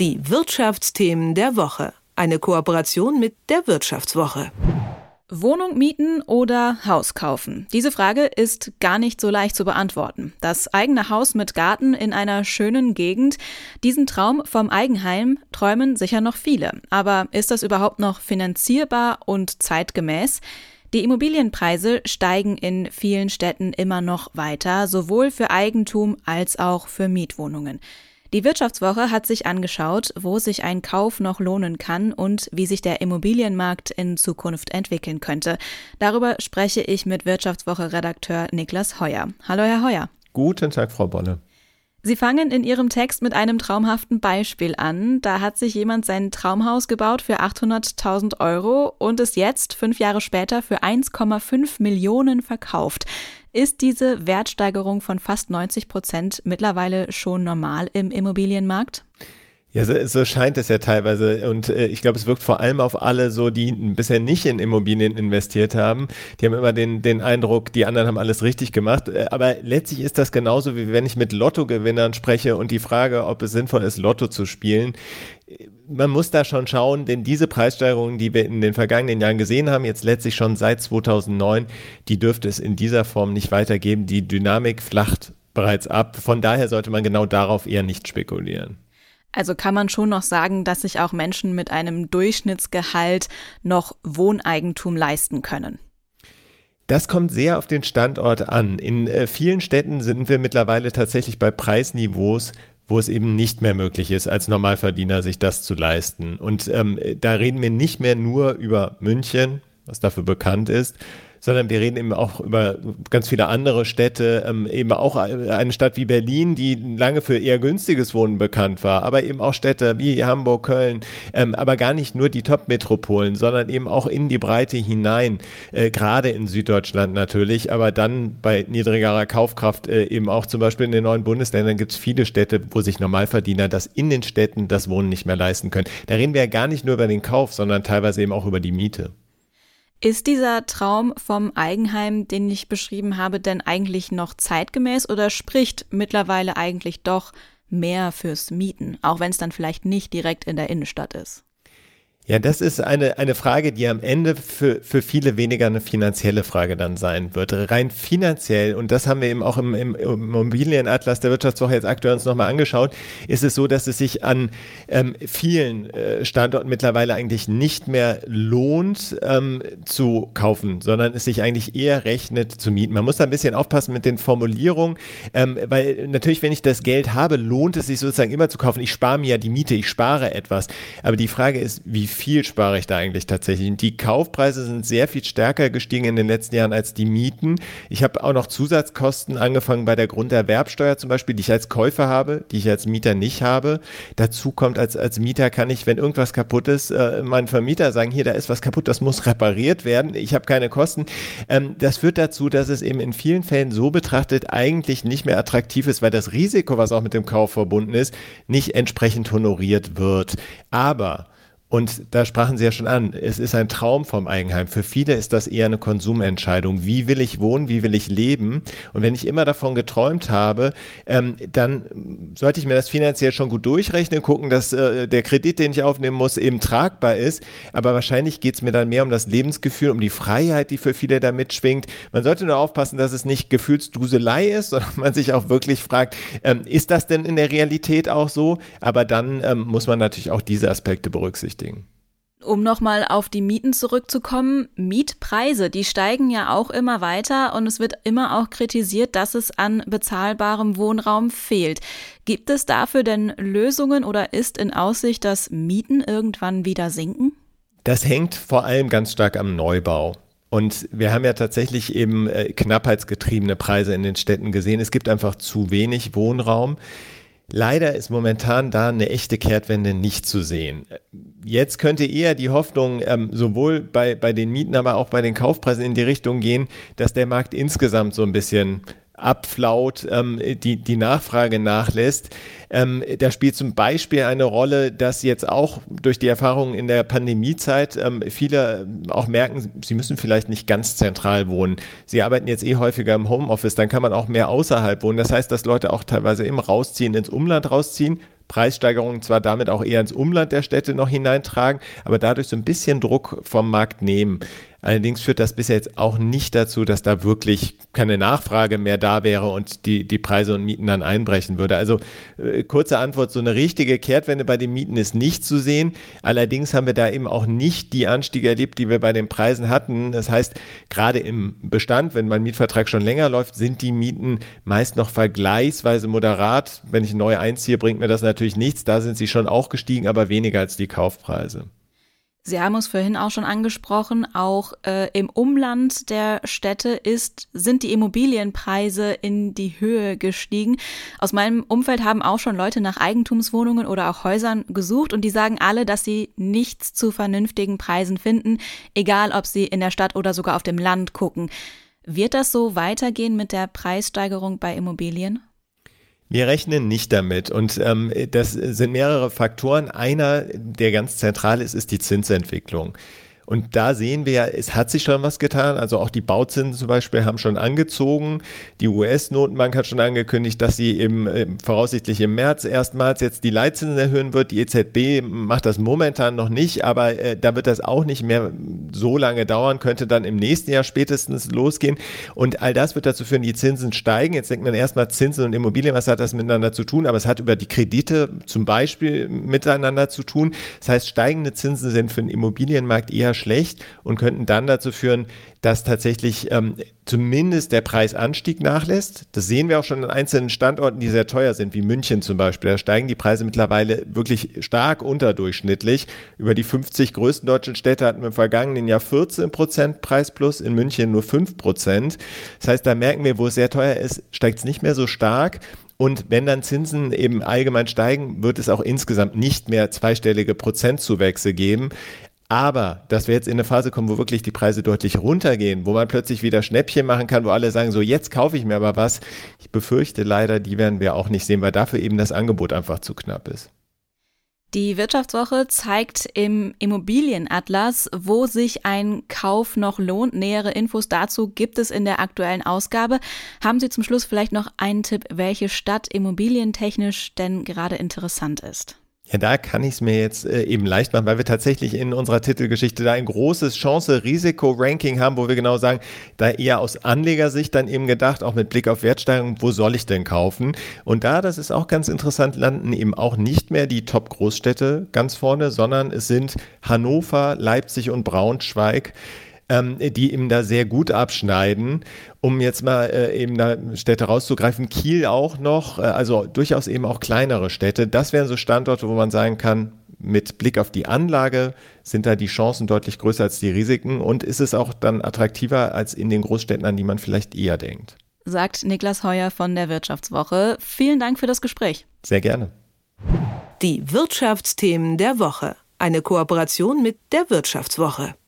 Die Wirtschaftsthemen der Woche. Eine Kooperation mit der Wirtschaftswoche. Wohnung mieten oder Haus kaufen? Diese Frage ist gar nicht so leicht zu beantworten. Das eigene Haus mit Garten in einer schönen Gegend, diesen Traum vom Eigenheim träumen sicher noch viele. Aber ist das überhaupt noch finanzierbar und zeitgemäß? Die Immobilienpreise steigen in vielen Städten immer noch weiter, sowohl für Eigentum als auch für Mietwohnungen. Die Wirtschaftswoche hat sich angeschaut, wo sich ein Kauf noch lohnen kann und wie sich der Immobilienmarkt in Zukunft entwickeln könnte. Darüber spreche ich mit Wirtschaftswoche-Redakteur Niklas Heuer. Hallo, Herr Heuer. Guten Tag, Frau Bonne. Sie fangen in Ihrem Text mit einem traumhaften Beispiel an. Da hat sich jemand sein Traumhaus gebaut für 800.000 Euro und ist jetzt fünf Jahre später für 1,5 Millionen verkauft. Ist diese Wertsteigerung von fast 90 Prozent mittlerweile schon normal im Immobilienmarkt? Ja, so, so scheint es ja teilweise. Und äh, ich glaube, es wirkt vor allem auf alle so, die bisher nicht in Immobilien investiert haben. Die haben immer den, den Eindruck, die anderen haben alles richtig gemacht. Äh, aber letztlich ist das genauso, wie wenn ich mit Lottogewinnern spreche und die Frage, ob es sinnvoll ist, Lotto zu spielen. Man muss da schon schauen, denn diese Preissteigerungen, die wir in den vergangenen Jahren gesehen haben, jetzt letztlich schon seit 2009, die dürfte es in dieser Form nicht weitergeben. Die Dynamik flacht bereits ab. Von daher sollte man genau darauf eher nicht spekulieren. Also kann man schon noch sagen, dass sich auch Menschen mit einem Durchschnittsgehalt noch Wohneigentum leisten können. Das kommt sehr auf den Standort an. In äh, vielen Städten sind wir mittlerweile tatsächlich bei Preisniveaus, wo es eben nicht mehr möglich ist, als Normalverdiener sich das zu leisten. Und ähm, da reden wir nicht mehr nur über München, was dafür bekannt ist, sondern wir reden eben auch über ganz viele andere Städte, ähm, eben auch eine Stadt wie Berlin, die lange für eher günstiges Wohnen bekannt war, aber eben auch Städte wie Hamburg, Köln, ähm, aber gar nicht nur die Top-Metropolen, sondern eben auch in die Breite hinein, äh, gerade in Süddeutschland natürlich, aber dann bei niedrigerer Kaufkraft äh, eben auch zum Beispiel in den neuen Bundesländern gibt es viele Städte, wo sich Normalverdiener das in den Städten das Wohnen nicht mehr leisten können. Da reden wir ja gar nicht nur über den Kauf, sondern teilweise eben auch über die Miete. Ist dieser Traum vom Eigenheim, den ich beschrieben habe, denn eigentlich noch zeitgemäß oder spricht mittlerweile eigentlich doch mehr fürs Mieten, auch wenn es dann vielleicht nicht direkt in der Innenstadt ist? Ja, das ist eine, eine Frage, die am Ende für, für viele weniger eine finanzielle Frage dann sein wird. Rein finanziell, und das haben wir eben auch im, im Immobilienatlas der Wirtschaftswoche jetzt aktuell uns nochmal angeschaut, ist es so, dass es sich an ähm, vielen äh, Standorten mittlerweile eigentlich nicht mehr lohnt ähm, zu kaufen, sondern es sich eigentlich eher rechnet zu mieten. Man muss da ein bisschen aufpassen mit den Formulierungen, ähm, weil natürlich, wenn ich das Geld habe, lohnt es sich sozusagen immer zu kaufen. Ich spare mir ja die Miete, ich spare etwas. Aber die Frage ist, wie viel spare ich da eigentlich tatsächlich? Die Kaufpreise sind sehr viel stärker gestiegen in den letzten Jahren als die Mieten. Ich habe auch noch Zusatzkosten angefangen bei der Grunderwerbsteuer zum Beispiel, die ich als Käufer habe, die ich als Mieter nicht habe. Dazu kommt, als, als Mieter kann ich, wenn irgendwas kaputt ist, äh, meinen Vermieter sagen, hier, da ist was kaputt, das muss repariert werden. Ich habe keine Kosten. Ähm, das führt dazu, dass es eben in vielen Fällen so betrachtet eigentlich nicht mehr attraktiv ist, weil das Risiko, was auch mit dem Kauf verbunden ist, nicht entsprechend honoriert wird. Aber und da sprachen Sie ja schon an, es ist ein Traum vom Eigenheim. Für viele ist das eher eine Konsumentscheidung. Wie will ich wohnen, wie will ich leben? Und wenn ich immer davon geträumt habe, ähm, dann sollte ich mir das finanziell schon gut durchrechnen, gucken, dass äh, der Kredit, den ich aufnehmen muss, eben tragbar ist. Aber wahrscheinlich geht es mir dann mehr um das Lebensgefühl, um die Freiheit, die für viele da mitschwingt. Man sollte nur aufpassen, dass es nicht Gefühlsduselei ist, sondern man sich auch wirklich fragt, ähm, ist das denn in der Realität auch so? Aber dann ähm, muss man natürlich auch diese Aspekte berücksichtigen berücksichtigen. Um nochmal auf die Mieten zurückzukommen, Mietpreise, die steigen ja auch immer weiter und es wird immer auch kritisiert, dass es an bezahlbarem Wohnraum fehlt. Gibt es dafür denn Lösungen oder ist in Aussicht, dass Mieten irgendwann wieder sinken? Das hängt vor allem ganz stark am Neubau. Und wir haben ja tatsächlich eben äh, knappheitsgetriebene Preise in den Städten gesehen. Es gibt einfach zu wenig Wohnraum. Leider ist momentan da eine echte Kehrtwende nicht zu sehen. Jetzt könnte eher die Hoffnung ähm, sowohl bei, bei den Mieten, aber auch bei den Kaufpreisen in die Richtung gehen, dass der Markt insgesamt so ein bisschen abflaut, ähm, die, die Nachfrage nachlässt. Ähm, da spielt zum Beispiel eine Rolle, dass jetzt auch durch die Erfahrungen in der Pandemiezeit ähm, viele auch merken, sie müssen vielleicht nicht ganz zentral wohnen. Sie arbeiten jetzt eh häufiger im Homeoffice, dann kann man auch mehr außerhalb wohnen. Das heißt, dass Leute auch teilweise eben rausziehen, ins Umland rausziehen, Preissteigerungen zwar damit auch eher ins Umland der Städte noch hineintragen, aber dadurch so ein bisschen Druck vom Markt nehmen. Allerdings führt das bisher jetzt auch nicht dazu, dass da wirklich keine Nachfrage mehr da wäre und die, die Preise und Mieten dann einbrechen würde. Also äh, kurze Antwort, so eine richtige Kehrtwende bei den Mieten ist nicht zu sehen. Allerdings haben wir da eben auch nicht die Anstiege erlebt, die wir bei den Preisen hatten. Das heißt, gerade im Bestand, wenn mein Mietvertrag schon länger läuft, sind die Mieten meist noch vergleichsweise moderat. Wenn ich neu einziehe, bringt mir das natürlich nichts. Da sind sie schon auch gestiegen, aber weniger als die Kaufpreise. Sie haben es vorhin auch schon angesprochen, auch äh, im Umland der Städte ist, sind die Immobilienpreise in die Höhe gestiegen. Aus meinem Umfeld haben auch schon Leute nach Eigentumswohnungen oder auch Häusern gesucht und die sagen alle, dass sie nichts zu vernünftigen Preisen finden, egal ob sie in der Stadt oder sogar auf dem Land gucken. Wird das so weitergehen mit der Preissteigerung bei Immobilien? Wir rechnen nicht damit und ähm, das sind mehrere Faktoren. Einer, der ganz zentral ist, ist die Zinsentwicklung. Und da sehen wir ja, es hat sich schon was getan. Also auch die Bauzinsen zum Beispiel haben schon angezogen. Die US-Notenbank hat schon angekündigt, dass sie im, voraussichtlich im März erstmals jetzt die Leitzinsen erhöhen wird. Die EZB macht das momentan noch nicht, aber äh, da wird das auch nicht mehr so lange dauern, könnte dann im nächsten Jahr spätestens losgehen. Und all das wird dazu führen, die Zinsen steigen. Jetzt denkt man erstmal Zinsen und Immobilien, was hat das miteinander zu tun? Aber es hat über die Kredite zum Beispiel miteinander zu tun. Das heißt, steigende Zinsen sind für den Immobilienmarkt eher schlecht und könnten dann dazu führen, dass tatsächlich ähm, zumindest der Preisanstieg nachlässt. Das sehen wir auch schon an einzelnen Standorten, die sehr teuer sind, wie München zum Beispiel. Da steigen die Preise mittlerweile wirklich stark unterdurchschnittlich. Über die 50 größten deutschen Städte hatten wir im vergangenen Jahr 14 Prozent Preisplus, in München nur 5 Prozent. Das heißt, da merken wir, wo es sehr teuer ist, steigt es nicht mehr so stark. Und wenn dann Zinsen eben allgemein steigen, wird es auch insgesamt nicht mehr zweistellige Prozentzuwächse geben. Aber dass wir jetzt in eine Phase kommen, wo wirklich die Preise deutlich runtergehen, wo man plötzlich wieder Schnäppchen machen kann, wo alle sagen, so jetzt kaufe ich mir aber was, ich befürchte leider, die werden wir auch nicht sehen, weil dafür eben das Angebot einfach zu knapp ist. Die Wirtschaftswoche zeigt im Immobilienatlas, wo sich ein Kauf noch lohnt. Nähere Infos dazu gibt es in der aktuellen Ausgabe. Haben Sie zum Schluss vielleicht noch einen Tipp, welche Stadt immobilientechnisch denn gerade interessant ist? Ja, da kann ich es mir jetzt äh, eben leicht machen, weil wir tatsächlich in unserer Titelgeschichte da ein großes Chance-Risiko-Ranking haben, wo wir genau sagen, da eher aus Anlegersicht dann eben gedacht, auch mit Blick auf Wertsteigerung, wo soll ich denn kaufen? Und da, das ist auch ganz interessant, landen eben auch nicht mehr die Top-Großstädte ganz vorne, sondern es sind Hannover, Leipzig und Braunschweig ähm, die ihm da sehr gut abschneiden. Um jetzt mal äh, eben da Städte rauszugreifen, Kiel auch noch, äh, also durchaus eben auch kleinere Städte. Das wären so Standorte, wo man sagen kann, mit Blick auf die Anlage sind da die Chancen deutlich größer als die Risiken und ist es auch dann attraktiver als in den Großstädten, an die man vielleicht eher denkt. Sagt Niklas Heuer von der Wirtschaftswoche. Vielen Dank für das Gespräch. Sehr gerne. Die Wirtschaftsthemen der Woche. Eine Kooperation mit der Wirtschaftswoche.